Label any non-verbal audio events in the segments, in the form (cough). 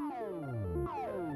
Oh.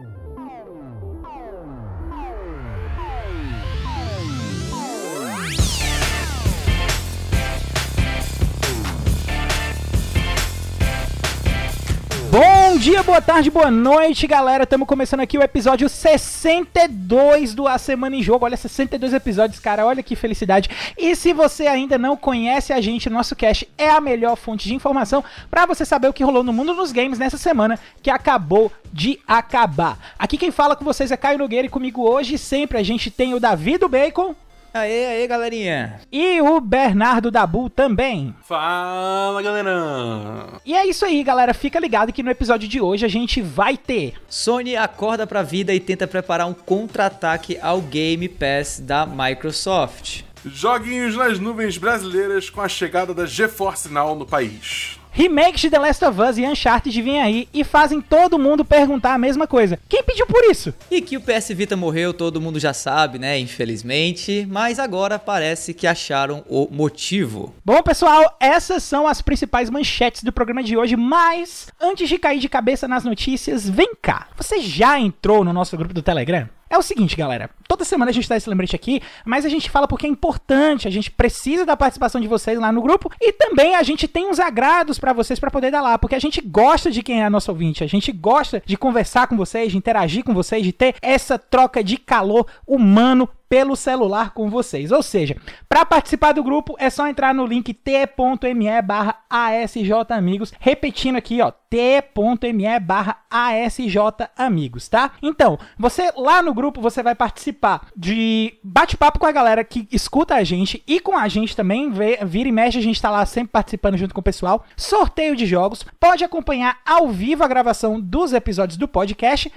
Bom dia, boa tarde, boa noite, galera. Estamos começando aqui o episódio 62 do A Semana em Jogo. Olha, 62 episódios, cara. Olha que felicidade. E se você ainda não conhece a gente, nosso cast é a melhor fonte de informação para você saber o que rolou no mundo dos games nessa semana que acabou de acabar. Aqui quem fala com vocês é Caio Nogueira e comigo hoje sempre a gente tem o Davi do Bacon. Aê, aê, galerinha. E o Bernardo Dabu também. Fala, galera. E é isso aí, galera. Fica ligado que no episódio de hoje a gente vai ter. Sony acorda pra vida e tenta preparar um contra-ataque ao Game Pass da Microsoft. Joguinhos nas nuvens brasileiras com a chegada da GeForce Now no país. Remakes de The Last of Us e Uncharted vêm aí e fazem todo mundo perguntar a mesma coisa. Quem pediu por isso? E que o PS Vita morreu, todo mundo já sabe, né? Infelizmente. Mas agora parece que acharam o motivo. Bom, pessoal, essas são as principais manchetes do programa de hoje. Mas antes de cair de cabeça nas notícias, vem cá. Você já entrou no nosso grupo do Telegram? É o seguinte, galera. Toda semana a gente dá esse lembrete aqui, mas a gente fala porque é importante, a gente precisa da participação de vocês lá no grupo e também a gente tem uns agrados para vocês para poder dar lá, porque a gente gosta de quem é nosso ouvinte, a gente gosta de conversar com vocês, de interagir com vocês, de ter essa troca de calor humano pelo celular com vocês. Ou seja, para participar do grupo é só entrar no link t.me barra asjamigos, repetindo aqui, ó, t.me barra asjamigos, tá? Então, você lá no grupo, você vai participar de bate-papo com a galera que escuta a gente e com a gente também, vira e mexe, a gente tá lá sempre participando junto com o pessoal, sorteio de jogos, pode acompanhar ao vivo a gravação dos episódios do podcast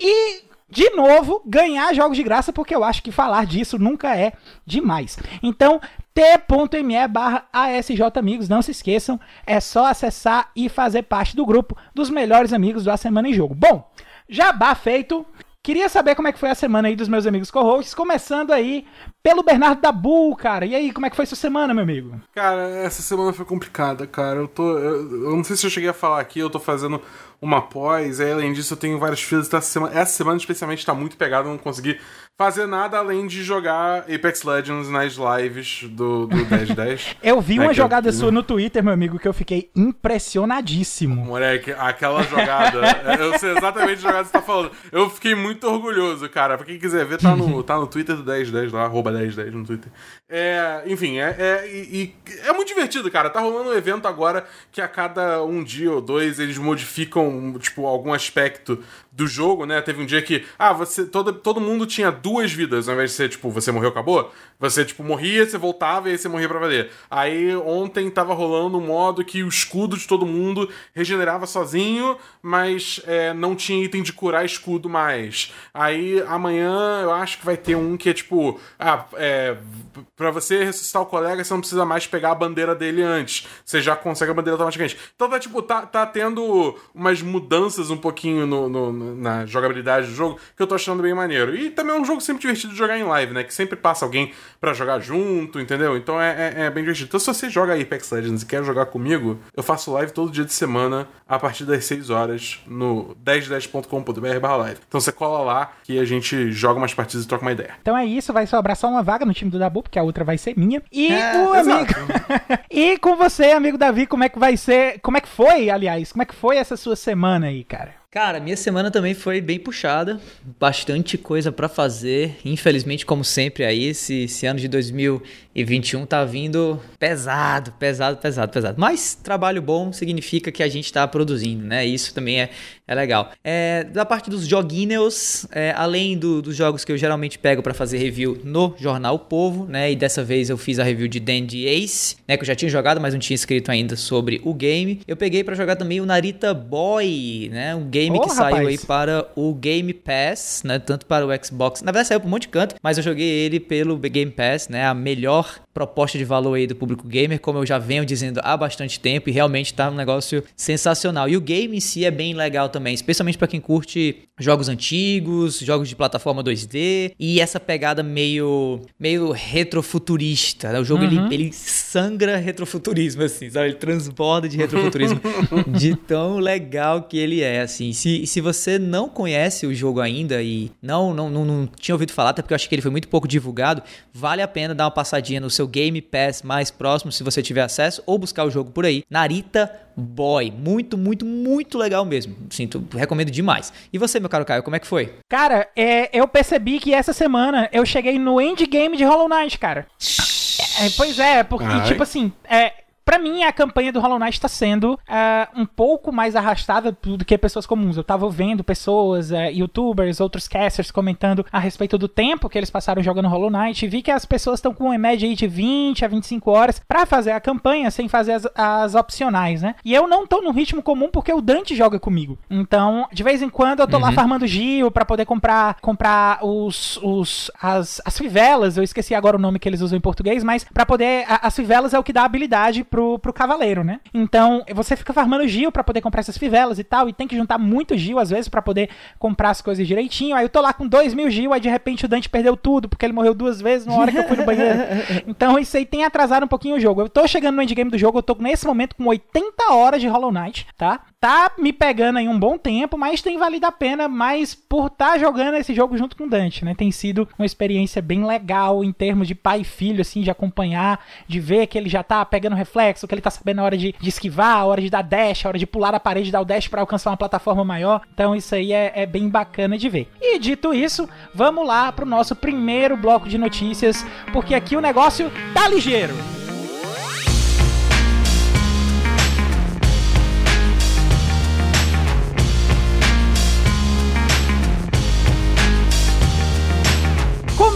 e de novo, ganhar jogos de graça, porque eu acho que falar disso nunca é demais. Então, t.me barra asjamigos, não se esqueçam, é só acessar e fazer parte do grupo dos melhores amigos da Semana em Jogo. Bom, jabá feito, Queria saber como é que foi a semana aí dos meus amigos co-hosts, começando aí pelo Bernardo da Bull, cara. E aí, como é que foi sua semana, meu amigo? Cara, essa semana foi complicada, cara. Eu tô. Eu, eu não sei se eu cheguei a falar aqui, eu tô fazendo uma pós, e além disso eu tenho vários filhos. Essa semana, essa semana especialmente tá muito pegado, eu não consegui fazer nada além de jogar Apex Legends nas lives do, do (laughs) 1010. eu vi uma é jogada eu... sua no Twitter, meu amigo, que eu fiquei impressionadíssimo. Moleque, aquela jogada. (laughs) eu sei exatamente a jogada que você tá falando. Eu fiquei muito orgulhoso, cara. Pra quem quiser ver, tá no, (laughs) tá no Twitter do 1010 lá, arroba 1010 no Twitter. É, enfim, é, é, e, é muito divertido, cara. Tá rolando um evento agora que a cada um dia ou dois eles modificam, tipo, algum aspecto do jogo, né? Teve um dia que, ah, você todo, todo mundo tinha duas vidas, ao invés de ser, tipo, você morreu, acabou. Você, tipo, morria, você voltava e aí você morria pra valer. Aí ontem tava rolando um modo que o escudo de todo mundo regenerava sozinho, mas é, não tinha item de curar escudo mais. Aí amanhã eu acho que vai ter um que é tipo, ah, é, pra você ressuscitar o colega, você não precisa mais pegar a bandeira dele antes. Você já consegue a bandeira automaticamente. Então tá, tipo, tá, tá tendo umas mudanças um pouquinho no, no na jogabilidade do jogo, que eu tô achando bem maneiro. E também é um jogo sempre divertido de jogar em live, né? Que sempre passa alguém para jogar junto, entendeu? Então é, é, é, bem divertido. Então se você joga Apex Legends e quer jogar comigo, eu faço live todo dia de semana, a partir das 6 horas, no 1010.com.br barra live. Então você cola lá que a gente joga umas partidas e troca uma ideia. Então é isso, vai sobrar só uma vaga no time do Dabu, porque a outra vai ser minha. E é, o amigo. (laughs) e com você, amigo Davi, como é que vai ser? Como é que foi, aliás? Como é que foi essa sua semana aí, cara? Cara, minha semana também foi bem puxada, bastante coisa para fazer. Infelizmente, como sempre aí, esse, esse ano de 2021 tá vindo pesado, pesado, pesado, pesado. Mas trabalho bom significa que a gente tá produzindo, né? Isso também é, é legal. É, da parte dos joguinhos, é, além do, dos jogos que eu geralmente pego para fazer review no Jornal Povo, né? E dessa vez eu fiz a review de Dandy Ace, né? Que eu já tinha jogado, mas não tinha escrito ainda sobre o game. Eu peguei para jogar também o Narita Boy, né? Um game oh, que rapaz. saiu aí para o Game Pass, né? Tanto para o Xbox. Na verdade, saiu para um monte de canto, mas eu joguei ele pelo Game Pass, né? A melhor auch proposta de valor aí do público gamer, como eu já venho dizendo há bastante tempo, e realmente tá um negócio sensacional. E o game em si é bem legal também, especialmente para quem curte jogos antigos, jogos de plataforma 2D e essa pegada meio meio retrofuturista. Né? O jogo uhum. ele, ele sangra retrofuturismo assim, sabe? Ele transborda de retrofuturismo (laughs) de tão legal que ele é assim. Se, se você não conhece o jogo ainda e não, não, não, não tinha ouvido falar, até porque eu acho que ele foi muito pouco divulgado, vale a pena dar uma passadinha no seu Game Pass mais próximo, se você tiver acesso, ou buscar o jogo por aí. Narita Boy. Muito, muito, muito legal mesmo. Sinto, recomendo demais. E você, meu caro Caio, como é que foi? Cara, é, eu percebi que essa semana eu cheguei no endgame de Hollow Knight, cara. É, pois é, porque, Ai. tipo assim, é, Pra mim, a campanha do Hollow Knight tá sendo uh, um pouco mais arrastada do que pessoas comuns. Eu tava vendo pessoas, uh, youtubers, outros casters comentando a respeito do tempo que eles passaram jogando Hollow Knight e vi que as pessoas estão com uma média aí de 20 a 25 horas para fazer a campanha sem fazer as, as, opcionais, né? E eu não tô no ritmo comum porque o Dante joga comigo. Então, de vez em quando eu tô uhum. lá farmando Gio para poder comprar comprar os, os as, as fivelas, eu esqueci agora o nome que eles usam em português, mas para poder a, as fivelas é o que dá habilidade pro, pro cavaleiro, né? Então, você fica farmando Gil para poder comprar essas fivelas e tal, e tem que juntar muito Gil às vezes para poder comprar as coisas direitinho. Aí eu tô lá com dois mil Gil, aí de repente o Dante perdeu tudo, porque ele morreu duas vezes na hora que eu fui no banheiro. (laughs) então isso aí tem atrasado um pouquinho o jogo. Eu tô chegando no endgame do jogo, eu tô nesse momento com 80 horas de Hollow Knight, tá? Tá me pegando aí um bom tempo, mas tem valido a pena mais por estar tá jogando esse jogo junto com o Dante, né? Tem sido uma experiência bem legal em termos de pai e filho, assim, de acompanhar, de ver que ele já tá pegando reflexo, que ele tá sabendo a hora de, de esquivar, a hora de dar dash, a hora de pular a parede, dar o dash para alcançar uma plataforma maior. Então isso aí é, é bem bacana de ver. E dito isso, vamos lá pro nosso primeiro bloco de notícias, porque aqui o negócio tá ligeiro.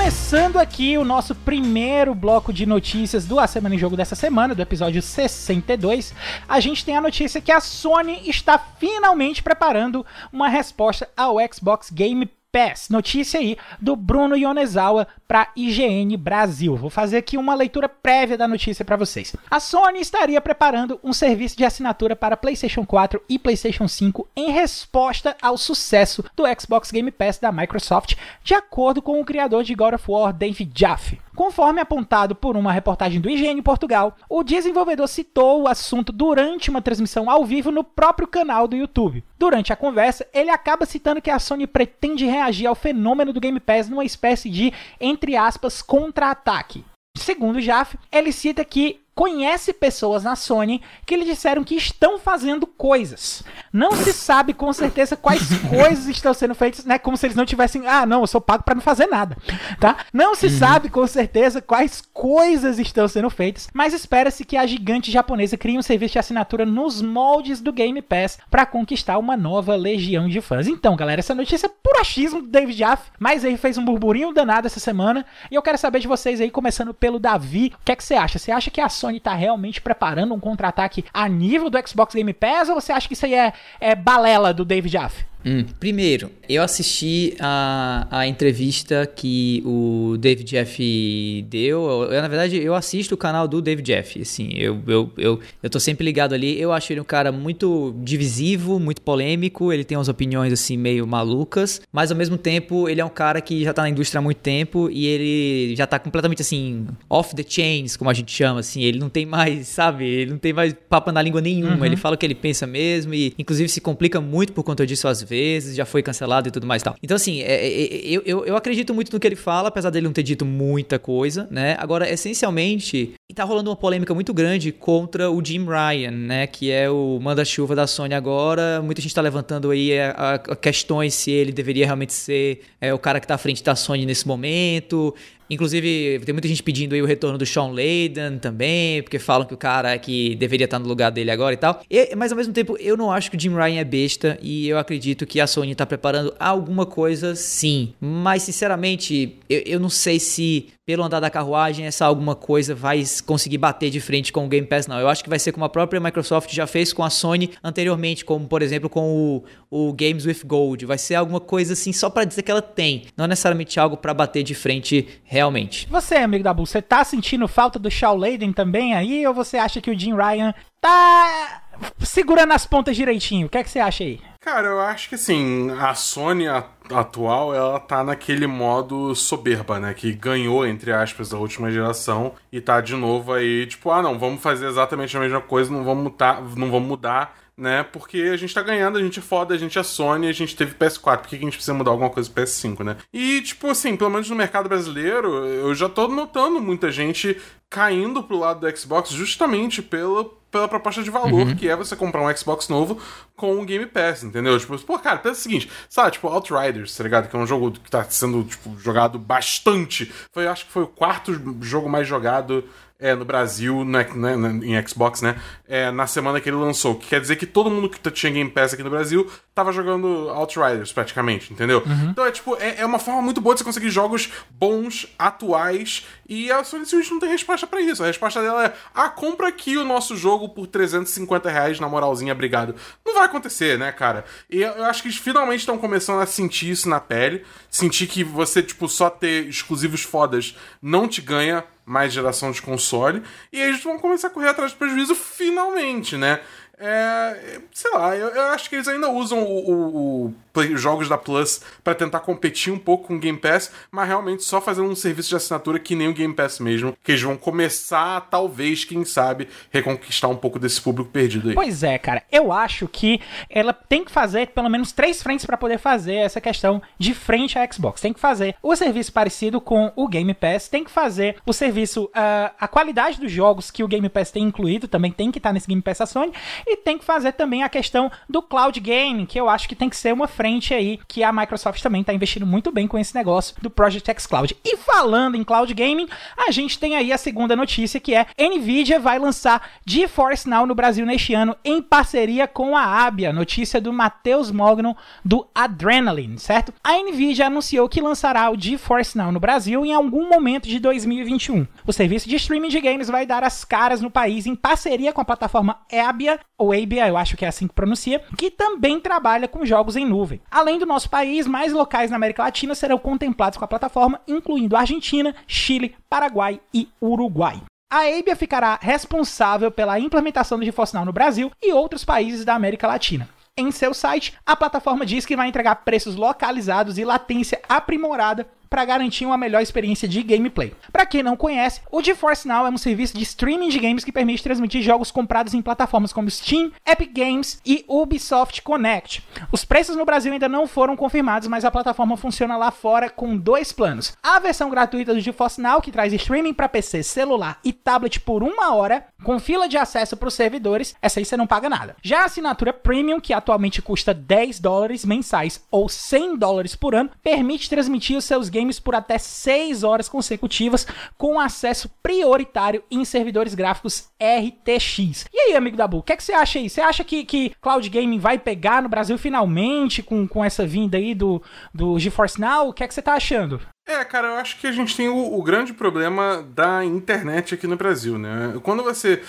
Começando aqui o nosso primeiro bloco de notícias do A Semana em Jogo dessa semana, do episódio 62, a gente tem a notícia que a Sony está finalmente preparando uma resposta ao Xbox Game Pass. Notícia aí do Bruno Yonezawa para IGN Brasil. Vou fazer aqui uma leitura prévia da notícia para vocês. A Sony estaria preparando um serviço de assinatura para PlayStation 4 e PlayStation 5 em resposta ao sucesso do Xbox Game Pass da Microsoft, de acordo com o criador de God of War, David Jaffe. Conforme apontado por uma reportagem do IGN Portugal, o desenvolvedor citou o assunto durante uma transmissão ao vivo no próprio canal do YouTube. Durante a conversa, ele acaba citando que a Sony pretende reagir ao fenômeno do Game Pass numa espécie de, entre aspas, contra-ataque. Segundo Jaff, ele cita que conhece pessoas na Sony que lhe disseram que estão fazendo coisas. Não se sabe com certeza quais (laughs) coisas estão sendo feitas, né? Como se eles não tivessem, ah, não, eu sou pago para não fazer nada, tá? Não se uhum. sabe com certeza quais coisas estão sendo feitas, mas espera-se que a gigante japonesa crie um serviço de assinatura nos moldes do Game Pass para conquistar uma nova legião de fãs. Então, galera, essa notícia é puro achismo do David Jaff, mas aí fez um burburinho danado essa semana, e eu quero saber de vocês aí, começando pelo Davi, o que é que você acha? Você acha que a Sony Sony tá realmente preparando um contra-ataque a nível do Xbox Game Pass ou você acha que isso aí é, é balela do David Jaff? Hum, primeiro, eu assisti a, a entrevista que o David Jeff deu. Eu, na verdade, eu assisto o canal do David Jeff. Assim, eu, eu, eu, eu tô sempre ligado ali. Eu acho ele um cara muito divisivo, muito polêmico. Ele tem umas opiniões, assim, meio malucas. Mas, ao mesmo tempo, ele é um cara que já tá na indústria há muito tempo e ele já tá completamente, assim, off the chains, como a gente chama, assim. Ele não tem mais, (laughs) sabe? Ele não tem mais papo na língua nenhuma. Uhum. Ele fala o que ele pensa mesmo e, inclusive, se complica muito por conta disso às vezes vezes, já foi cancelado e tudo mais e tal. Então, assim, é, é, é, eu, eu, eu acredito muito no que ele fala, apesar dele não ter dito muita coisa, né? Agora, essencialmente, tá rolando uma polêmica muito grande contra o Jim Ryan, né? Que é o manda-chuva da Sony agora. Muita gente tá levantando aí a, a questões se ele deveria realmente ser é, o cara que tá à frente da Sony nesse momento. Inclusive, tem muita gente pedindo aí o retorno do Sean Layden também, porque falam que o cara é que deveria estar no lugar dele agora e tal. E, mas ao mesmo tempo, eu não acho que o Jim Ryan é besta e eu acredito que a Sony está preparando alguma coisa sim. Mas, sinceramente, eu, eu não sei se pelo andar da carruagem, essa alguma coisa vai conseguir bater de frente com o Game Pass, não. Eu acho que vai ser como a própria Microsoft já fez com a Sony anteriormente, como por exemplo com o, o Games with Gold. Vai ser alguma coisa assim só para dizer que ela tem, não necessariamente algo para bater de frente realmente. Você, amigo da Bull, você tá sentindo falta do Shaw Layden também aí, ou você acha que o Jim Ryan tá segurando as pontas direitinho? O que é que você acha aí? Cara, eu acho que assim, a Sony atual, ela tá naquele modo soberba, né? Que ganhou, entre aspas, da última geração e tá de novo aí, tipo, ah, não, vamos fazer exatamente a mesma coisa, não vamos mudar, não vamos mudar né? Porque a gente tá ganhando, a gente é foda, a gente é Sony, a gente teve PS4, por que a gente precisa mudar alguma coisa pro PS5, né? E, tipo assim, pelo menos no mercado brasileiro, eu já tô notando muita gente caindo pro lado do Xbox justamente pelo, pela proposta de valor, uhum. que é você comprar um Xbox novo com o Game Pass, entendeu? Tipo, pô, cara, pensa o seguinte, sabe, tipo, Outriders, tá ligado? Que é um jogo que tá sendo, tipo, jogado bastante. Foi, acho que foi o quarto jogo mais jogado é, no Brasil, né, né, em Xbox, né? É, na semana que ele lançou. Que quer dizer que todo mundo que tinha Game Pass aqui no Brasil tava jogando Outriders, praticamente, entendeu? Uhum. Então é tipo, é, é, uma forma muito boa de você conseguir jogos bons, atuais, e a Sony Switch não tem resposta para isso. A resposta dela é: ah, compra aqui o nosso jogo por 350 reais na moralzinha, obrigado. Não vai acontecer, né, cara? E eu acho que eles finalmente estão começando a sentir isso na pele. Sentir que você, tipo, só ter exclusivos fodas não te ganha mais geração de console. E eles vão começar a correr atrás do prejuízo finalmente, né? É, sei lá, eu, eu, acho que eles ainda usam o, o, o jogos da Plus para tentar competir um pouco com o Game Pass, mas realmente só fazendo um serviço de assinatura que nem o Game Pass mesmo, que eles vão começar, talvez, quem sabe, reconquistar um pouco desse público perdido aí. Pois é, cara, eu acho que ela tem que fazer pelo menos três frentes para poder fazer essa questão de frente à Xbox. Tem que fazer o serviço parecido com o Game Pass, tem que fazer o serviço, uh, a qualidade dos jogos que o Game Pass tem incluído também tem que estar tá nesse Game Pass da Sony, e tem que fazer também a questão do cloud gaming, que eu acho que tem que ser uma frente aí que a Microsoft também está investindo muito bem com esse negócio do Project X Cloud. E falando em cloud gaming, a gente tem aí a segunda notícia que é Nvidia vai lançar GeForce Now no Brasil neste ano em parceria com a Abia, notícia do Matheus Mogno do Adrenaline, certo? A Nvidia anunciou que lançará o GeForce Now no Brasil em algum momento de 2021. O serviço de streaming de games vai dar as caras no país em parceria com a plataforma Abia, ou Abia, eu acho que é assim que pronuncia, que também trabalha com jogos em nuvem. Além do nosso país, mais locais na América Latina serão contemplados com a plataforma, incluindo Argentina, Chile, Paraguai e Uruguai. A Abia ficará responsável pela implementação do GeForce Now no Brasil e outros países da América Latina. Em seu site, a plataforma diz que vai entregar preços localizados e latência aprimorada para garantir uma melhor experiência de gameplay. Para quem não conhece, o GeForce Now é um serviço de streaming de games que permite transmitir jogos comprados em plataformas como Steam, Epic Games e Ubisoft Connect. Os preços no Brasil ainda não foram confirmados, mas a plataforma funciona lá fora com dois planos. A versão gratuita do GeForce Now, que traz streaming para PC, celular e tablet por uma hora, com fila de acesso para os servidores, essa aí você não paga nada. Já a assinatura Premium, que atualmente custa 10 dólares mensais ou 100 dólares por ano, permite transmitir os seus games games por até 6 horas consecutivas com acesso prioritário em servidores gráficos RTX. E aí, amigo da Bu, o que, é que você acha aí? Você acha que, que Cloud Gaming vai pegar no Brasil finalmente com, com essa vinda aí do, do GeForce Now? O que é que você tá achando? É, cara, eu acho que a gente tem o, o grande problema da internet aqui no Brasil, né? Quando você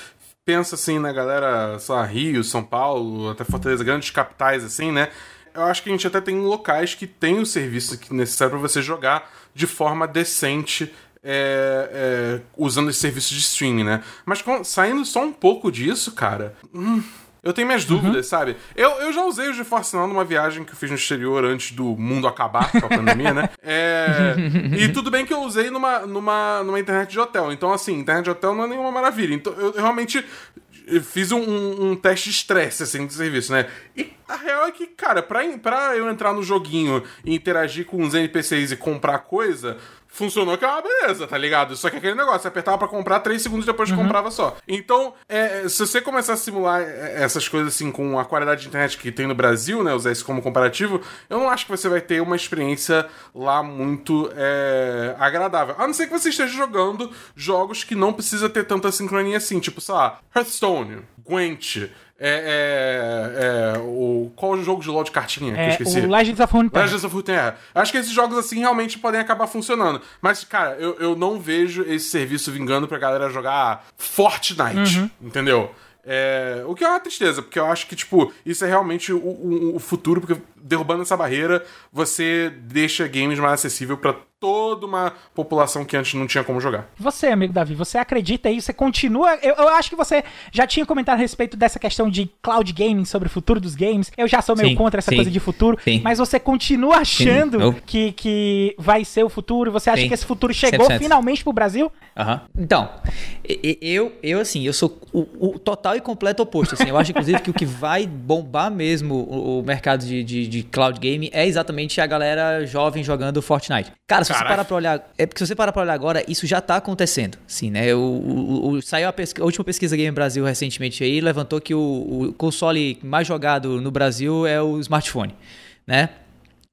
pensa assim na galera, sei lá, Rio, São Paulo, até Fortaleza, grandes capitais assim, né? Eu acho que a gente até tem locais que tem o serviço necessário para você jogar de forma decente é, é, usando esse serviço de streaming, né? Mas saindo só um pouco disso, cara. Hum, eu tenho minhas dúvidas, uhum. sabe? Eu, eu já usei o GeForce Now numa viagem que eu fiz no exterior antes do mundo acabar com a pandemia, né? (laughs) É, e tudo bem que eu usei numa, numa, numa internet de hotel. Então, assim, internet de hotel não é nenhuma maravilha. Então, eu, eu realmente fiz um, um, um, teste de estresse, assim, do serviço, né? E a real é que, cara, pra, pra eu entrar no joguinho e interagir com os NPCs e comprar coisa, funcionou que é uma beleza, tá ligado? Só que aquele negócio, você apertava pra comprar, três segundos depois uhum. comprava só. Então, é, se você começar a simular é, essas coisas assim com a qualidade de internet que tem no Brasil, né? Usar isso como comparativo, eu não acho que você vai ter uma experiência lá muito é, agradável. A não ser que você esteja jogando jogos que não precisa ter tanta sincronia assim, tipo, sei lá, Hearthstone, Gwent, é, é, é, o, qual é o jogo de LoL de cartinha que eu É, esqueci? o Legends of Runeterra. Legends of Runeterra. Acho que esses jogos assim realmente podem acabar funcionando. Mas, cara, eu, eu não vejo esse serviço vingando pra galera jogar Fortnite, Uhum. entendeu? É, o que é uma tristeza, porque eu acho que, tipo, isso é realmente o, o- o futuro, porque derrubando essa barreira, você deixa games mais acessível pra toda uma população que antes não tinha como jogar. Você, amigo Davi, você acredita aí? Você continua. Eu, eu acho que você já tinha comentado a respeito dessa questão de cloud gaming, sobre o futuro dos games. Eu já sou meio Sim, contra essa sim, coisa de futuro. sim. Mas você continua achando eu- que, que vai ser o futuro? Você acha Sim, que esse futuro chegou 100%. finalmente pro Brasil? Aham. Então, eu, eu assim, eu sou o, o total e completo oposto. Assim, eu acho, inclusive, que o que vai bombar mesmo o, o mercado de, de, de cloud game é exatamente a galera jovem jogando Fortnite. Cara, se você parar pra olhar. É porque se você parar pra olhar agora, isso já tá acontecendo. Sim, né? O, o- o- saiu a, pesqui- a última pesquisa Game Brasil recentemente aí, levantou que o, o console mais jogado no Brasil é o smartphone, né?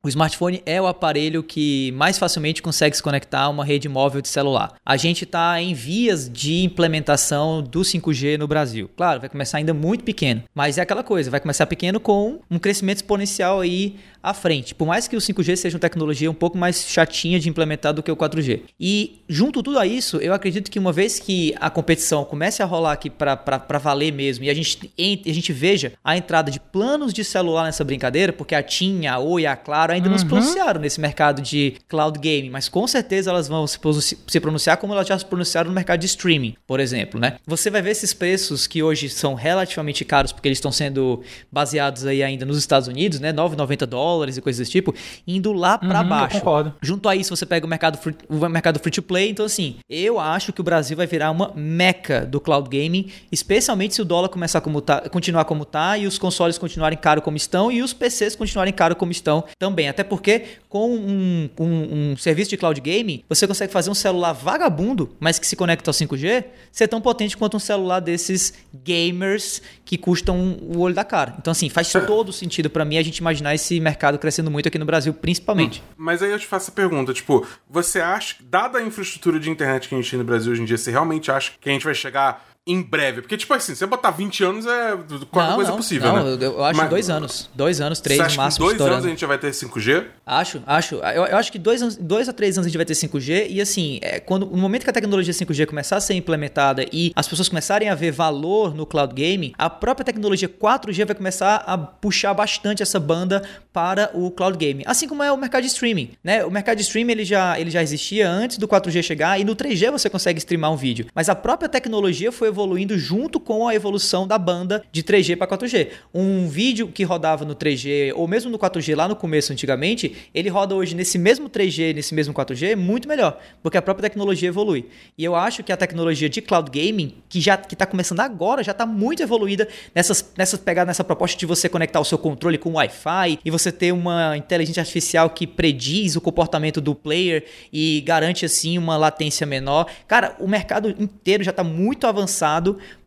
O smartphone é o aparelho que mais facilmente consegue se conectar a uma rede móvel de celular. A gente está em vias de implementação do 5G no Brasil. Claro, vai começar ainda muito pequeno, mas é aquela coisa, vai começar pequeno com um crescimento exponencial aí à frente. Por mais que o 5G seja uma tecnologia um pouco mais chatinha de implementar do que o 4G. E junto tudo a isso, eu acredito que uma vez que a competição comece a rolar aqui para valer mesmo e a gente, ent- a gente veja a entrada de planos de celular nessa brincadeira, porque a TIM, a Oi a Claro ainda não se pronunciaram nesse mercado de cloud gaming, mas com certeza elas vão se pronunci- se pronunciar como elas já se pronunciaram no mercado de streaming, por exemplo, né? Você vai ver esses preços que hoje são relativamente caros porque eles estão sendo baseados aí ainda nos Estados Unidos, né? 9,90 dólares e coisas desse tipo, indo lá para Uhum, baixo. concordo. Junto a isso, você pega o mercado free, o mercado free to play. Então, assim, eu acho que o Brasil vai virar uma meca do cloud gaming, especialmente se o dólar começar como tá, continuar como tá e os consoles continuarem caro como estão e os PCs continuarem caro como estão também. Até porque com um, um- um serviço de cloud gaming, você consegue fazer um celular vagabundo, mas que se conecta ao 5G, ser tão potente quanto um celular desses gamers que custam o olho da cara. Então, assim, faz (laughs) todo sentido pra mim a gente imaginar esse mercado crescendo muito aqui no Brasil, principalmente. Mas aí eu te faço a pergunta, tipo, você acha, dada a infraestrutura de internet que a gente tem no Brasil hoje em dia, você realmente acha que a gente vai chegar em breve? Porque, tipo assim, você botar 20 anos é qualquer coisa possível, não, né? eu, acho Mas dois anos. Dois anos, três Você no acha que máximo dois estourando. anos a gente já vai ter 5G? Acho, acho. Eu, eu acho que dois, anos, dois a três anos a gente vai ter 5G e assim, é, quando, no momento que a tecnologia 5G começar a ser implementada e as pessoas começarem a ver valor no cloud gaming, a própria tecnologia 4G vai começar a puxar bastante essa banda para o cloud gaming. Assim como é o mercado de streaming, né? O mercado de streaming ele já, ele já existia antes do 4G chegar e no 3G você consegue streamar um vídeo. Mas a própria tecnologia foi evoluindo junto com a evolução da banda de 3G para 4G. Um vídeo que rodava no 3G ou mesmo no 4G lá no começo antigamente, ele roda hoje nesse mesmo 3G, nesse mesmo 4G, muito melhor, porque a própria tecnologia evolui. E eu acho que a tecnologia de cloud gaming, que já que tá começando agora, já está muito evoluída nessas nessas pegadas nessa proposta de você conectar o seu controle com Wi-Fi e você ter uma inteligência artificial que prediz o comportamento do player e garante assim uma latência menor. Cara, o mercado inteiro já está muito avançado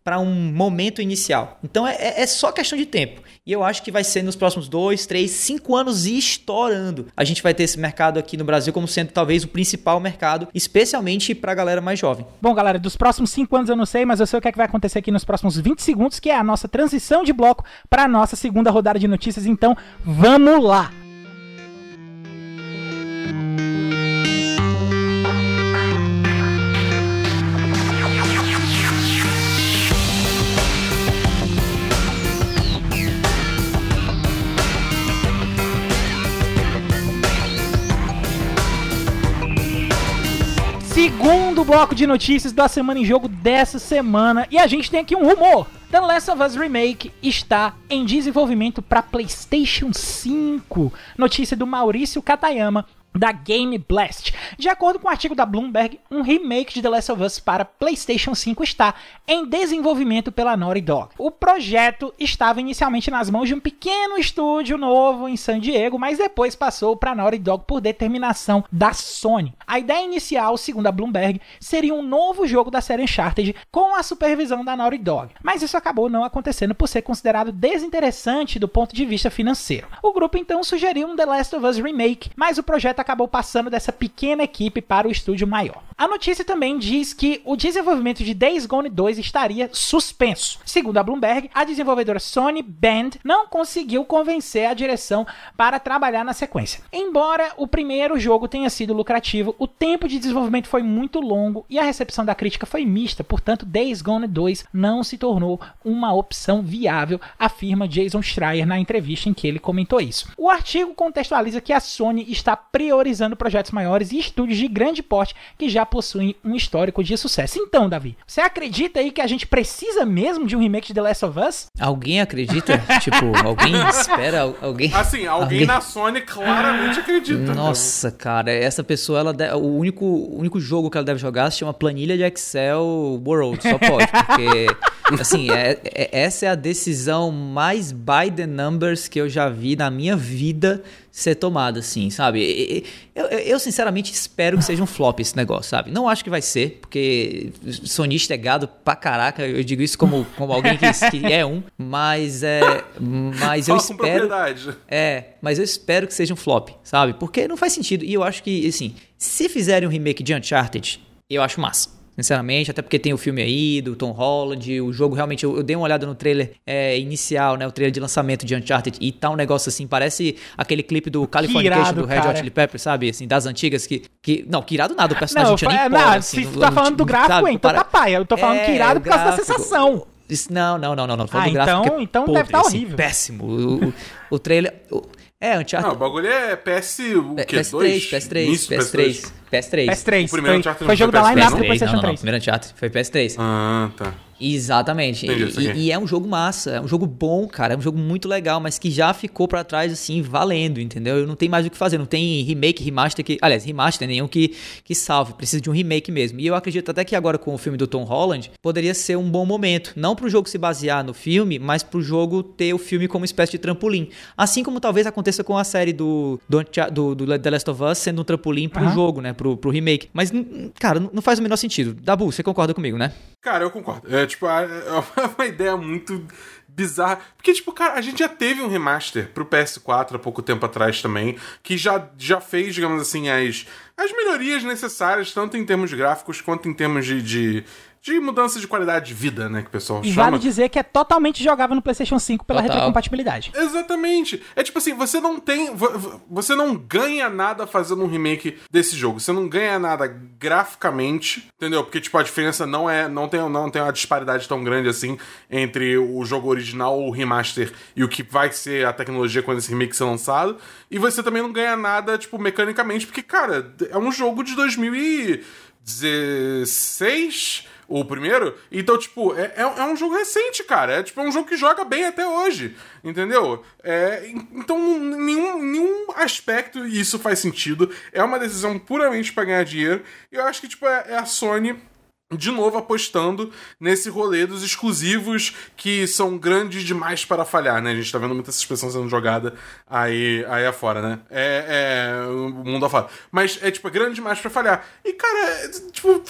para um momento inicial. Então é, é- é só questão de tempo. E eu acho que vai ser nos próximos dois, três, cinco anos e estourando. A gente vai ter esse mercado aqui no Brasil como sendo talvez o principal mercado, especialmente para a galera mais jovem. Bom, galera, dos próximos 5 anos eu não sei, mas eu sei o que, é que vai acontecer aqui nos próximos 20 segundos, que é a nossa transição de bloco para a nossa segunda rodada de notícias. Então, vamos lá! Bloco de notícias da Semana em Jogo dessa semana. E a gente tem aqui um rumor. The Last of Us Remake está em desenvolvimento para PlayStation 5. Notícia do Maurício Katayama. Da Game Blast. De acordo com o artigo da Bloomberg, um remake de The Last of Us para PlayStation 5 está em desenvolvimento pela Naughty Dog. O projeto estava inicialmente nas mãos de um pequeno estúdio novo em San Diego, mas depois passou para a Naughty Dog por determinação da Sony. A ideia inicial, segundo a Bloomberg, seria um novo jogo da série Uncharted com a supervisão da Naughty Dog, mas isso acabou não acontecendo por ser considerado desinteressante do ponto de vista financeiro. O grupo então sugeriu um The Last of Us Remake, mas o projeto acabou passando dessa pequena equipe para o estúdio maior. A notícia também diz que o desenvolvimento de Days Gone 2 estaria suspenso. Segundo a Bloomberg, a desenvolvedora Sony Band não conseguiu convencer a direção para trabalhar na sequência. Embora o primeiro jogo tenha sido lucrativo, o tempo de desenvolvimento foi muito longo e a recepção da crítica foi mista, portanto, Days Gone 2 não se tornou uma opção viável, afirma Jason Schreier na entrevista em que ele comentou isso. O artigo contextualiza que a Sony está priorizando projetos maiores e estúdios de grande porte que já possuem um histórico de sucesso. Então, Davi, você acredita aí que a gente precisa mesmo de um remake de The Last of Us? Alguém acredita? (laughs) tipo, alguém espera alguém? Assim, alguém, alguém, na Sony claramente acredita. Nossa, cara, essa pessoa, ela deve, o único, o único jogo que ela deve jogar se chama planilha de Excel World, só pode, porque (laughs) assim, é, é, essa é a decisão mais by the numbers que eu já vi na minha vida ser tomada, assim, sabe? Eu, eu, eu, sinceramente espero que seja um flop esse negócio, sabe? Não acho que vai ser, porque sonista é gado pra caraca, eu digo isso como, como alguém que, que é um, mas é. Mas eu espero. É, mas eu espero que seja um flop, sabe? Porque não faz sentido. E eu acho que, assim, se fizerem um remake de Uncharted, eu acho massa sinceramente, até porque tem o filme aí do Tom Holland, o jogo realmente, eu, eu dei uma olhada no trailer é, inicial, né, o trailer de lançamento de Uncharted, e tá um negócio assim, parece aquele clipe do Californication do Red Hot Chili Peppers, sabe, assim, das antigas, que, que não, que irado nada, o personagem não, tinha nem é, não, assim, Se tu tá falando do gráfico, sabe, então tá paia, eu tô falando é, que irado por causa da sensação. Não, não, não, não, não. Ah, então, é então podre, deve estar tá assim, horrível. péssimo. O, o, o trailer. O, é, Uncharted. Não, o bagulho é PS. O quê? PS3, PS3, PS3. PS3. PS3. O primeiro foi, foi jogo da line-up do PlayStation 3. Não, não, o primeiro Uncharted foi PS3. Ah, tá. Exatamente. E, e, é um jogo massa, é um jogo bom, cara, é um jogo muito legal, mas que já ficou para trás assim, valendo, entendeu? Eu não tem mais o que fazer, não tem remake, remaster que, aliás, remaster nenhum que que salve, precisa de um remake mesmo. E eu acredito até que agora com o filme do Tom Holland, poderia ser um bom momento, não pro jogo se basear no filme, mas pro jogo ter o filme como espécie de trampolim. Assim como talvez aconteça com a série do do, do, do The Last of Us sendo um trampolim pro uhum. jogo, né, pro, pro remake. Mas cara, não faz o menor sentido. Dabu, você concorda comigo, né? Cara, eu concordo. É, tipo, (laughs) é uma ideia muito bizarra. Porque, tipo, cara, a gente já teve um remaster pro PS4 há pouco tempo atrás também, que já, já fez, digamos assim, as, as melhorias necessárias, tanto em termos gráficos quanto em termos de, de de mudança de qualidade de vida, né, que o pessoal e chama. vale dizer que é totalmente jogável no PlayStation 5 pela Total. retrocompatibilidade. Exatamente. É tipo assim, você não tem, você não ganha nada fazendo um remake desse jogo. Você não ganha nada graficamente, entendeu? Porque tipo a diferença não é, não tem, não tem uma disparidade tão grande assim entre o jogo original ou o remaster e o que vai ser a tecnologia quando esse remake ser lançado. E você também não ganha nada tipo mecanicamente, porque cara, é um jogo de 2016 o primeiro. Então, tipo, é, é, é, um jogo recente, cara. É tipo é um jogo que joga bem até hoje. Entendeu? É, então, nenhum, nenhum aspecto isso faz sentido. É uma decisão puramente pra ganhar dinheiro. E eu acho que, tipo, é, é a Sony de novo apostando nesse rolê dos exclusivos que são grandes demais para falhar, né? A gente tá vendo muita expressão sendo jogada aí, aí afora, né? É, é o mundo afora. Mas é, tipo, é grande demais para falhar. E, cara, é, tipo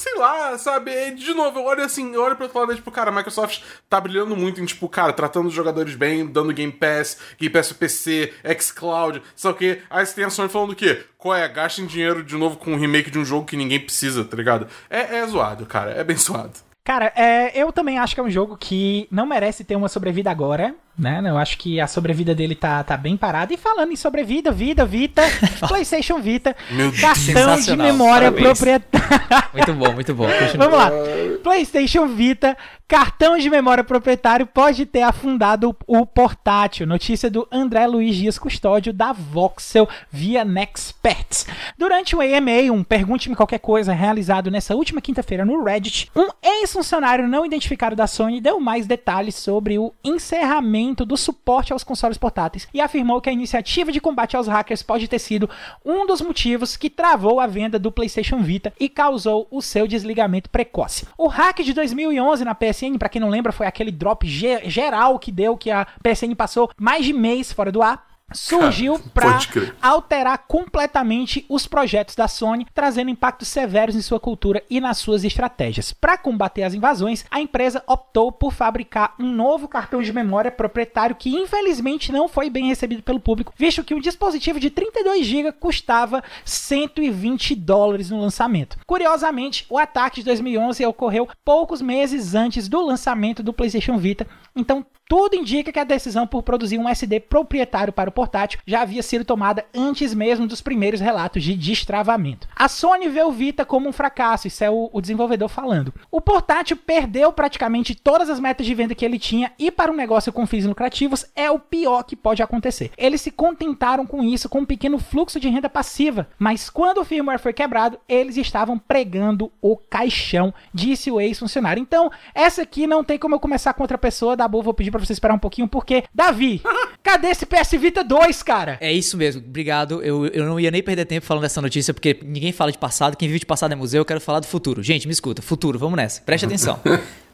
sei lá, sabe? De novo, eu olho assim, eu olho pro outro lado e, tipo, cara, a Microsoft tá brilhando muito em, tipo, cara, tratando os jogadores bem, dando Game Pass, Game Pass PC, xCloud, sei o quê. Aí você tem a Sony falando o quê? Qual é? Gastem dinheiro de novo com um remake de um jogo que ninguém precisa, tá ligado? É, é zoado, cara, é bem zoado. Cara, é, eu também acho que é um jogo que não merece ter uma sobrevida agora né? Eu acho que a sobrevida dele tá, tá bem parada. E falando em sobrevida, vida, Vita, (laughs) PlayStation Vita, Meu cartão de memória proprietário. Muito bom, muito bom. (laughs) Vamos lá. PlayStation Vita, cartão de memória proprietário pode ter afundado o, portátil. Notícia do André Luiz Dias Custódio da Voxel via Nexperts. Durante o AMA, um Pergunte-me Qualquer Coisa, realizado nessa última quinta-feira no Reddit, um ex-funcionário não identificado da Sony deu mais detalhes sobre o encerramento aumento do suporte aos consoles portáteis e afirmou que a iniciativa de combate aos hackers pode ter sido um dos motivos que travou a venda do PlayStation Vita e causou o seu desligamento precoce. O hack de 2011 na PSN, para quem não lembra, foi aquele drop geral que deu que a PSN passou mais de mês fora do ar surgiu para alterar completamente os projetos da Sony, trazendo impactos severos em sua cultura e nas suas estratégias. Para combater as invasões, a empresa optou por fabricar um novo cartão de memória proprietário que infelizmente não foi bem recebido pelo público, visto que um dispositivo de 32 GB custava 120 dólares no lançamento. Curiosamente, o ataque de 2011 ocorreu poucos meses antes do lançamento do PlayStation Vita, então tudo indica que a decisão por produzir um SD proprietário para o portátil já havia sido tomada antes mesmo dos primeiros relatos de destravamento. A Sony vê o Vita como um fracasso, isso é o, o desenvolvedor falando. O portátil perdeu praticamente todas as metas de venda que ele tinha e para um negócio com fins lucrativos é o pior que pode acontecer. Eles se contentaram com isso, com um pequeno fluxo de renda passiva, mas quando o firmware foi quebrado, eles estavam pregando o caixão, disse o ex-funcionário. Então, essa aqui não tem como eu começar com outra pessoa, da boa, vou pedir pra você esperar um pouquinho, porque, Davi, (laughs) cadê esse PS Vita 2, cara? É isso mesmo, obrigado. Eu, eu não ia nem perder tempo falando dessa notícia, porque ninguém fala de passado, quem vive de passado é museu, eu quero falar do futuro. Gente, me escuta, futuro, vamos nessa, preste atenção. (laughs)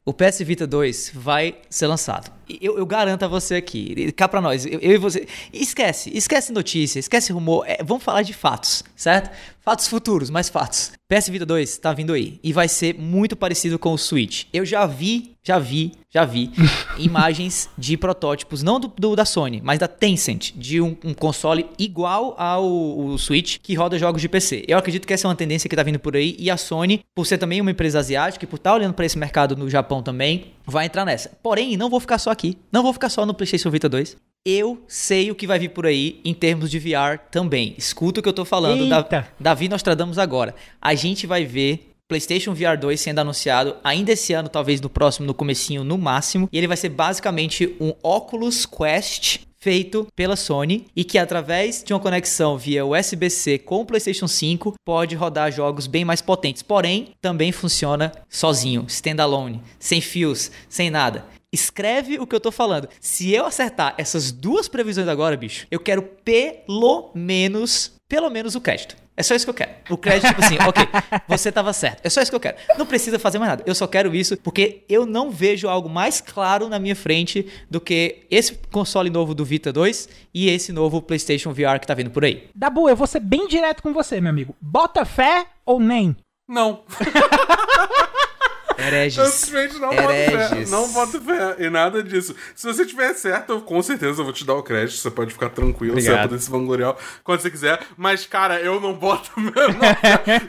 o PS Vita 2 vai ser lançado. Eu, eu, garanto a você aqui, cá pra nós, eu, eu, e você. Esquece, esquece notícia, esquece rumor. É, vamos falar de fatos, certo? Fatos futuros, mais fatos. PS Vita 2 tá vindo aí e vai ser muito parecido com o Switch. Eu já vi, já vi, já vi (laughs) imagens de protótipos, não do, do, da Sony, mas da Tencent, de um, um console igual ao Switch que roda jogos de PC. Eu acredito que essa é uma tendência que tá vindo por aí e a Sony, por ser também uma empresa asiática e por estar tá olhando para esse mercado no Japão também, vai entrar nessa. Porém, não vou ficar só aqui. Não vou ficar só no PlayStation Vita 2. Eu sei o que vai vir por aí em termos de VR também. Escuta o que eu tô falando. Da, Davi Nostradamus agora. A gente vai ver PlayStation VR 2 sendo anunciado ainda esse ano, talvez no próximo, no comecinho, no máximo. E ele vai ser basicamente um Oculus Quest feito pela Sony e que através de uma conexão via USB-C com o PlayStation 5 pode rodar jogos bem mais potentes. Porém, também funciona sozinho, standalone, sem fios, sem nada. Escreve o que eu tô falando. Se eu acertar essas duas previsões agora, bicho, eu quero pelo menos, pelo menos o crédito. É só isso que eu quero. O crédito, tipo assim, ok, (laughs) você tava certo. É só isso que eu quero. Não precisa fazer mais nada. Eu só quero isso porque eu não vejo algo mais claro na minha frente do que esse console novo do Vita 2 e esse novo PlayStation VR que tá vindo por aí. Dabu, eu vou ser bem direto com você, meu amigo. Bota fé ou nem? Não. (laughs) Hereges. Eu simplesmente não Hereges. boto fé. Não boto fé e nada disso. Se você tiver certo, eu, com certeza eu vou te dar o crédito. Você pode ficar tranquilo. Obrigado. Você vai poder se vangloriar quando você quiser. Mas, cara, eu não boto (laughs) mesmo.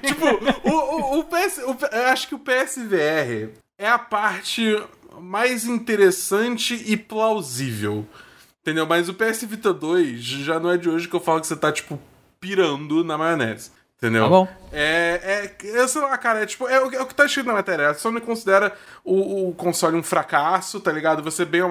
tipo, o, o, o PS. O, eu acho que o PSVR é a parte mais interessante e plausível. Entendeu? Mas o PS Vita 2 já não é de hoje que eu falo que você tá, tipo, pirando na maionese. Entendeu? Tá bom. É, é, eu sei lá, cara, é tipo, é o, é o que tá escrito na matéria. A Sony considera o, o console um fracasso, tá ligado? Você bem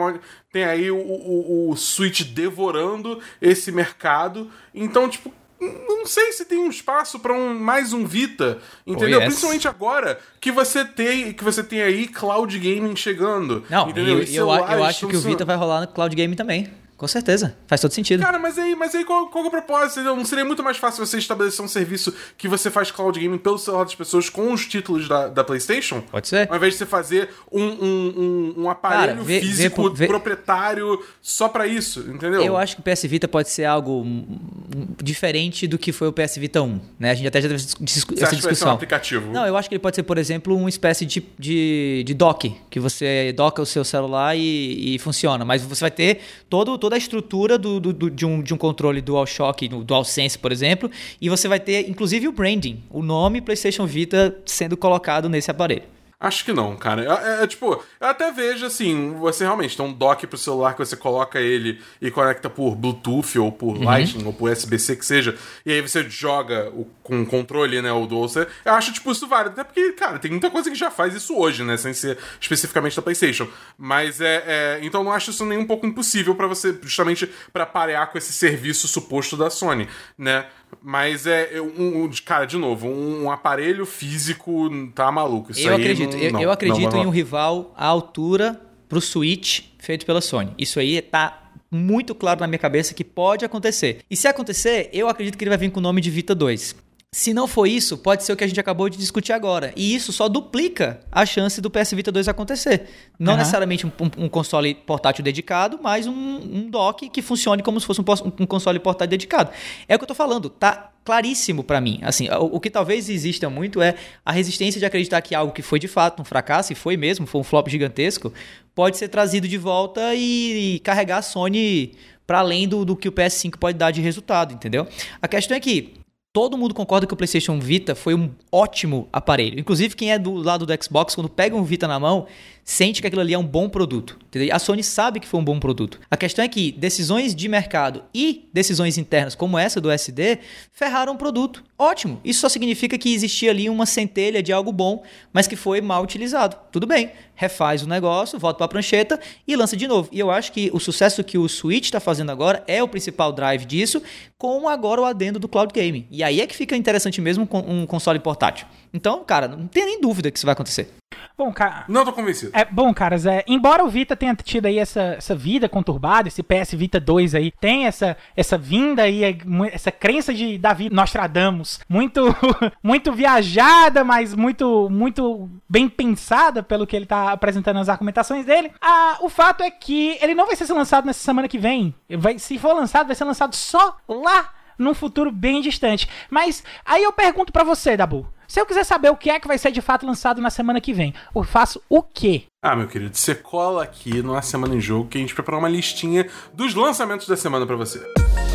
tem aí o, o, o Switch devorando esse mercado. Então, tipo, não sei se tem um espaço para um, mais um Vita, entendeu? Oh, yes. Principalmente agora que você tem que você tem aí cloud gaming chegando. Não, entendeu? E, eu, eu, eu acho que o Vita vai rolar no cloud gaming também. Com certeza, faz todo sentido. Cara, mas aí, mas aí qual, qual é o propósito? Não seria muito mais fácil você estabelecer um serviço que você faz cloud gaming pelo celular das pessoas com os títulos da, da PlayStation? Pode ser. Ao invés de você fazer um, um, um, um aparelho Cara, vê, físico vê, vê, proprietário só para isso, entendeu? Eu acho que o PS Vita pode ser algo diferente do que foi o PS Vita 1, né? A gente até já teve essa discussão. Você acha um aplicativo? Não, eu acho que ele pode ser, por exemplo, uma espécie de, de, de dock, que você doca o seu celular e, e funciona, mas você vai ter todo, toda a estrutura do do, do, do, de, um, de um controle DualShock, no DualSense, por exemplo, e você vai ter inclusive o branding, o nome PlayStation Vita sendo colocado nesse aparelho. Acho que não, cara. É, é, é, tipo, eu até vejo assim, você realmente tem um dock pro celular que você coloca ele e conecta por Bluetooth ou por uhum. Lightning ou por USB-C que seja, e aí você joga o, com o controle, né, o Dual. Eu acho, tipo, isso válido. Até porque, cara, tem muita coisa que já faz isso hoje, né, sem ser especificamente da PlayStation. Mas é. é então não acho isso nem um pouco impossível para você, justamente para parear com esse serviço suposto da Sony, né? Mas é, um, um, cara, de novo, um, aparelho físico tá maluco. Isso eu acredito, não, eu, eu, acredito não, em um rival à altura pro Switch feito pela Sony. Isso aí tá muito claro na minha cabeça que pode acontecer. E se acontecer, eu acredito que ele vai vir com o nome de Vita 2. Se não for isso, pode ser o que a gente acabou de discutir agora. E isso só duplica a chance do PS Vita 2 acontecer. Não uhum. necessariamente um, um, console portátil dedicado, mas um, um, dock que funcione como se fosse um, console portátil dedicado. É o que eu tô falando, tá claríssimo para mim. Assim, o, o, que talvez exista muito é a resistência de acreditar que algo que foi de fato um fracasso, e foi mesmo, foi um flop gigantesco, pode ser trazido de volta e, e carregar a Sony para além do, do que o PS5 pode dar de resultado, entendeu? A questão é que todo mundo concorda que o PlayStation Vita foi um ótimo aparelho. Inclusive, quem é do lado do Xbox, quando pega um Vita na mão, sente que aquilo ali é um bom produto. Entendeu? A Sony sabe que foi um bom produto. A questão é que decisões de mercado e decisões internas, como essa do SD, ferraram o produto. Ótimo. Isso só significa que existia ali uma centelha de algo bom, mas que foi mal utilizado. Tudo bem. Refaz o negócio, volta para a prancheta e lança de novo. E eu acho que o sucesso que o Switch está fazendo agora é o principal drive disso, com agora o adendo do cloud game. E aí é que fica interessante mesmo um console portátil. Então, cara, não tem nem dúvida que isso vai acontecer. Bom, cara. Não tô convencido. É, bom, caras, é, embora o Vita tenha tido aí essa, essa vida conturbada, esse PS Vita 2 aí, tem essa, essa vinda aí, é, essa crença de Davi Nostradamus, muito, (laughs) muito viajada, mas muito, muito bem pensada pelo que ele tá apresentando nas argumentações dele. Ah, o fato é que ele não vai ser lançado nessa semana que vem. Vai, se for lançado, vai ser lançado só lá num futuro bem distante. Mas aí eu pergunto para você, Dabu. Se eu quiser saber o que é que vai ser de fato lançado na semana que vem, eu faço o quê? Ah, meu querido, você cola aqui no Semana em Jogo que a gente preparou uma listinha dos lançamentos da semana para você. é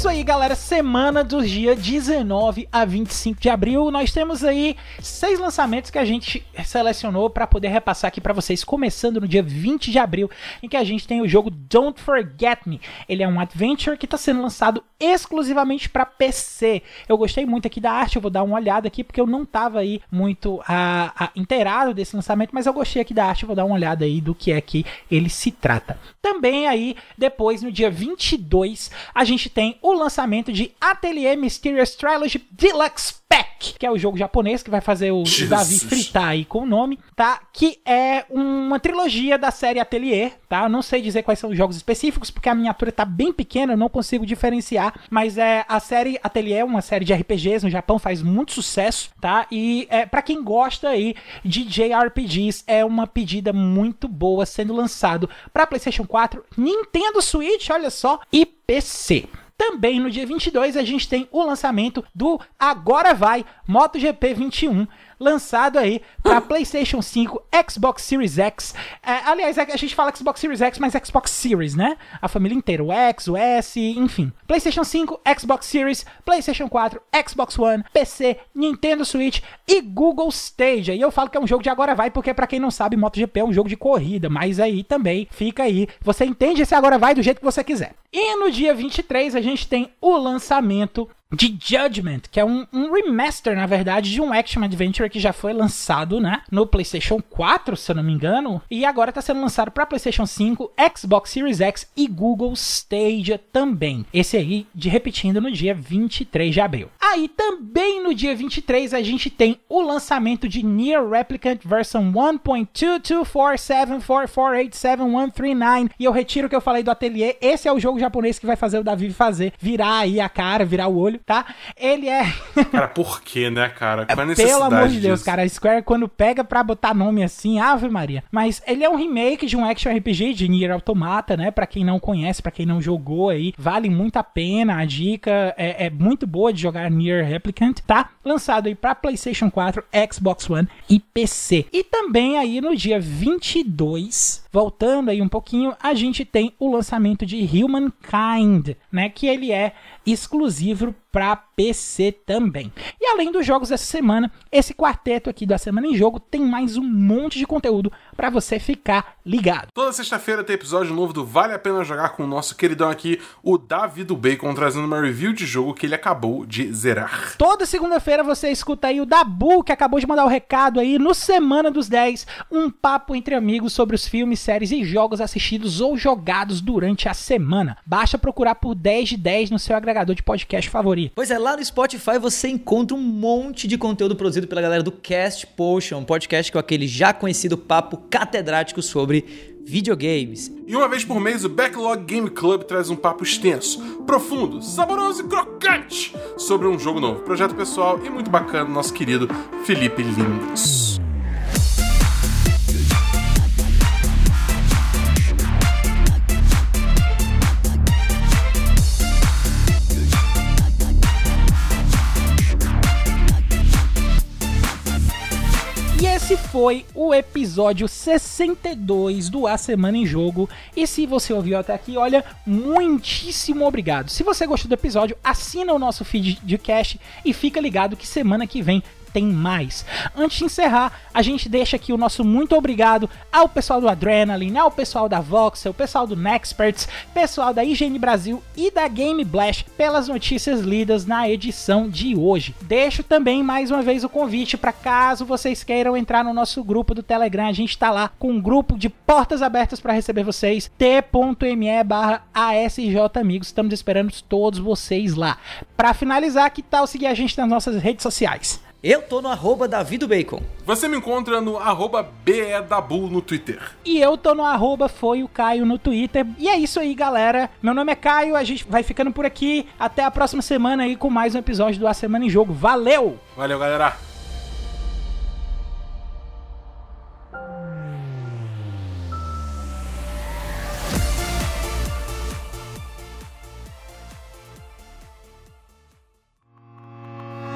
isso aí, galera. Semana dos dias 19 a 25 de abril. Nós temos aí seis lançamentos que a gente selecionou para poder repassar aqui para vocês. Começando no dia 20 de abril, em que a gente tem o jogo Don't Forget Me. Ele é um adventure que está sendo lançado exclusivamente para PC. Eu gostei muito aqui da arte, eu vou dar uma olhada aqui porque eu não estava aí muito a, a, inteirado desse lançamento, mas eu gostei aqui da arte, eu vou dar uma olhada aí do que é que ele se trata. Também aí, depois, no dia 22, a gente tem o lançamento de Atelier Mysterious Trilogy Deluxe Pack, que é o jogo japonês que vai fazer o, o Davi fritar aí com o nome, tá? Que é uma trilogia da série Atelier, tá? Eu não sei dizer quais são os jogos específicos, porque a miniatura tá bem pequena, eu não consigo diferenciar, mas é a série Atelier é uma série de RPGs no Japão, faz muito sucesso, tá? E é, para quem gosta aí de JRPGs, é uma pedida muito boa sendo lançado para PlayStation 4, Nintendo Switch, olha só, e PC. Também no dia 22 a gente tem o lançamento do Agora Vai MotoGP 21 lançado aí para PlayStation 5, Xbox Series X. É, aliás, a gente fala Xbox Series X, mas Xbox Series, né? A família inteira, o X, o S, enfim. PlayStation 5, Xbox Series, PlayStation 4, Xbox One, PC, Nintendo Switch e Google Stage. E eu falo que é um jogo de agora vai, porque para quem não sabe, MotoGP é um jogo de corrida, mas aí também fica aí. Você entende esse agora vai do jeito que você quiser. E no dia 23 a gente tem o lançamento de Judgment, que é um, um, remaster, na verdade, de um action adventure que já foi lançado, né, no PlayStation 4, se eu não me engano, e agora está sendo lançado para PlayStation 5, Xbox Series X e Google Stadia também. Esse aí, de repetindo, no dia 23 de abril. Aí também no dia 23 a gente tem o lançamento de Nier Replicant version 1.2244744871139 e eu retiro o que eu falei do ateliê. Esse é o jogo japonês que vai fazer o Davi fazer virar aí a cara, virar o olho tá? Ele é. (laughs) cara, por que, né, cara? Qual a necessidade Pelo amor de disso? Deus, cara. A Square, quando pega pra botar nome assim, Ave Maria. Mas ele é um remake de um action RPG de Nier Automata, né? Pra quem não conhece, pra quem não jogou aí, vale muito a pena. A dica é, é muito boa de jogar Nier Replicant, tá? Lançado aí pra PlayStation 4, Xbox One e PC. E também aí no dia 22, voltando aí um pouquinho, a gente tem o lançamento de Humankind, né? Que ele é exclusivo para PC também. E além dos jogos dessa semana, esse quarteto aqui da Semana em Jogo tem mais um monte de conteúdo para você ficar ligado. Toda sexta-feira tem episódio novo do Vale a Pena Jogar com o nosso queridão aqui, o Davi do Bacon, trazendo uma review de jogo que ele acabou de zerar. Toda segunda-feira você escuta aí o Dabu, que acabou de mandar o recado aí no Semana dos 10, um papo entre amigos sobre os filmes, séries e jogos assistidos ou jogados durante a semana. Basta procurar por 10 de 10 no seu agregador de podcast favorito. Pois é, lá lá no Spotify você encontra um monte de conteúdo produzido pela galera do Cast Potion, um podcast com aquele já conhecido papo catedrático sobre videogames. E uma vez por mês, o Backlog Game Club traz um papo extenso, profundo, saboroso e crocante sobre um jogo novo, projeto pessoal e muito bacana do nosso querido Felipe Lindos. Esse foi o episódio 62 do A Semana em Jogo. E se você ouviu até aqui, olha, muitíssimo obrigado. Se você gostou do episódio, assina o nosso feed de cast e fica ligado que semana que vem tem mais. Antes de encerrar, a gente deixa aqui o nosso muito obrigado ao pessoal do Adrenaline, ao pessoal da Voxel, pessoal do Nexperts, pessoal da IGN Brasil e da Game Blast pelas notícias lidas na edição de hoje. Deixo também mais uma vez o convite para caso vocês queiram entrar no nosso grupo do Telegram, a gente está lá com um grupo de portas abertas para receber vocês, t.me barra Amigos, estamos esperando todos vocês lá. Para finalizar, que tal seguir a gente nas nossas redes sociais? Eu tô no arroba Bacon. Você me encontra no arroba BEDabu no Twitter. E eu tô no arroba foi o Caio no Twitter. E é isso aí, galera. Meu nome é Caio, a gente vai ficando por aqui. Até a próxima semana aí com mais um episódio do A Semana em Jogo. Valeu! Valeu, galera!